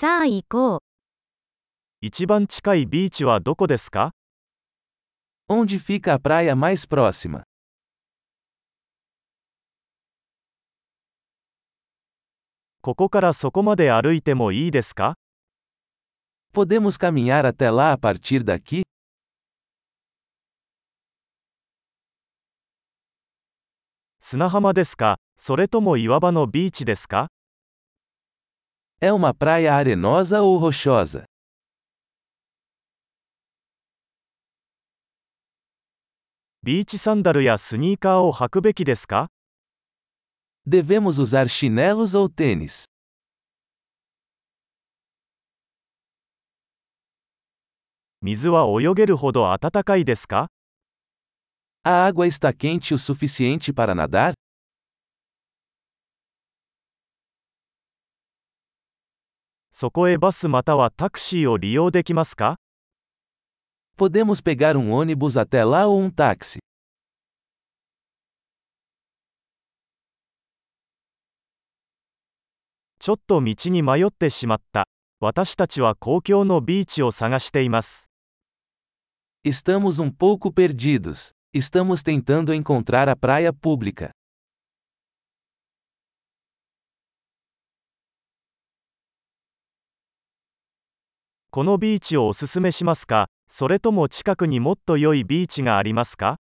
さあ行こう。一番近いビーチはどこですか Onde fica a praia mais próxima? ここからそこまで歩いてもいいですか Podemos caminhar até lá a partir daqui? 砂浜ですかそれとも岩場のビーチですか É uma praia arenosa ou rochosa? Beach sandal ou sneaker o hakubeki Devemos usar chinelos ou tênis? Mizu wa oyogeru hodo atatakai A água está quente o suficiente para nadar? そこへバスまたはタクシーを利用できますか Podemos pegar um ônibus até lá ou um táxi. ちょっと道に迷ってしまった。私たちは公共のビーチを探しています。Estamos um pouco perdidos. Estamos tentando encontrar a praia pública. このビーチをおすすめしますかそれとも近くにもっと良いビーチがありますか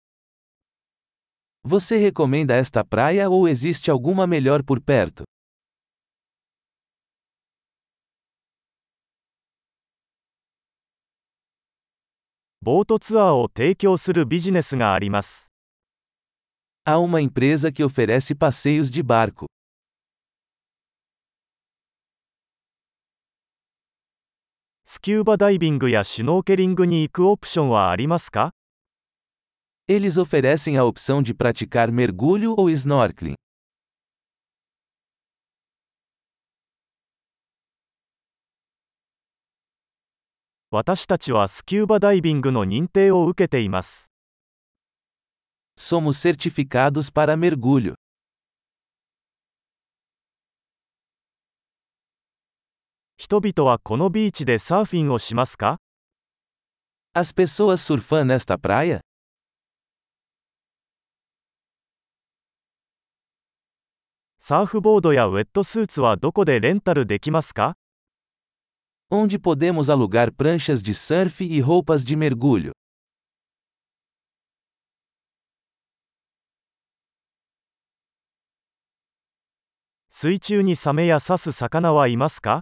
Você recomenda esta praia ou existe alguma melhor por perto? ボートツアーを提供するビジネスがあります。Há uma empresa que oferece passeios de barco. スキューバダイビングやシュノーケリングに行くオプションはありますか Eles oferecem a opção de praticar mergulho ou snorkeling. Somos certificados para mergulho. 人々はこのビーチでサーフィンをしますか As pessoas surfam nesta praia? サーフボードやウェットスーツはどこでレンタルできますか Onde podemos alugar pranchas de surf e roupas de mergulho? 水中にサメや刺す魚はいますか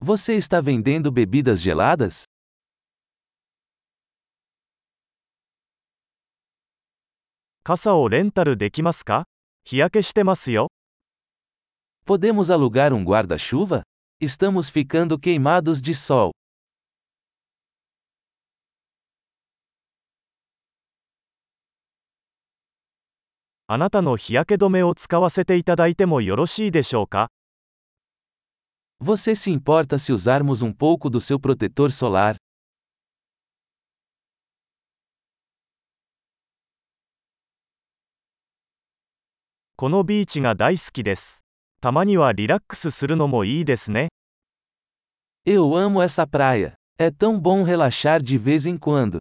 Você está vendendo bebidas geladas? Podemos alugar um guarda-chuva? Estamos ficando queimados de sol. あなたの日焼け止めを使わせていただいてもよろしいでしょうか Você se importa se usarmos um pouco do seu protetor solar? Eu amo essa praia. É tão bom relaxar de vez em quando.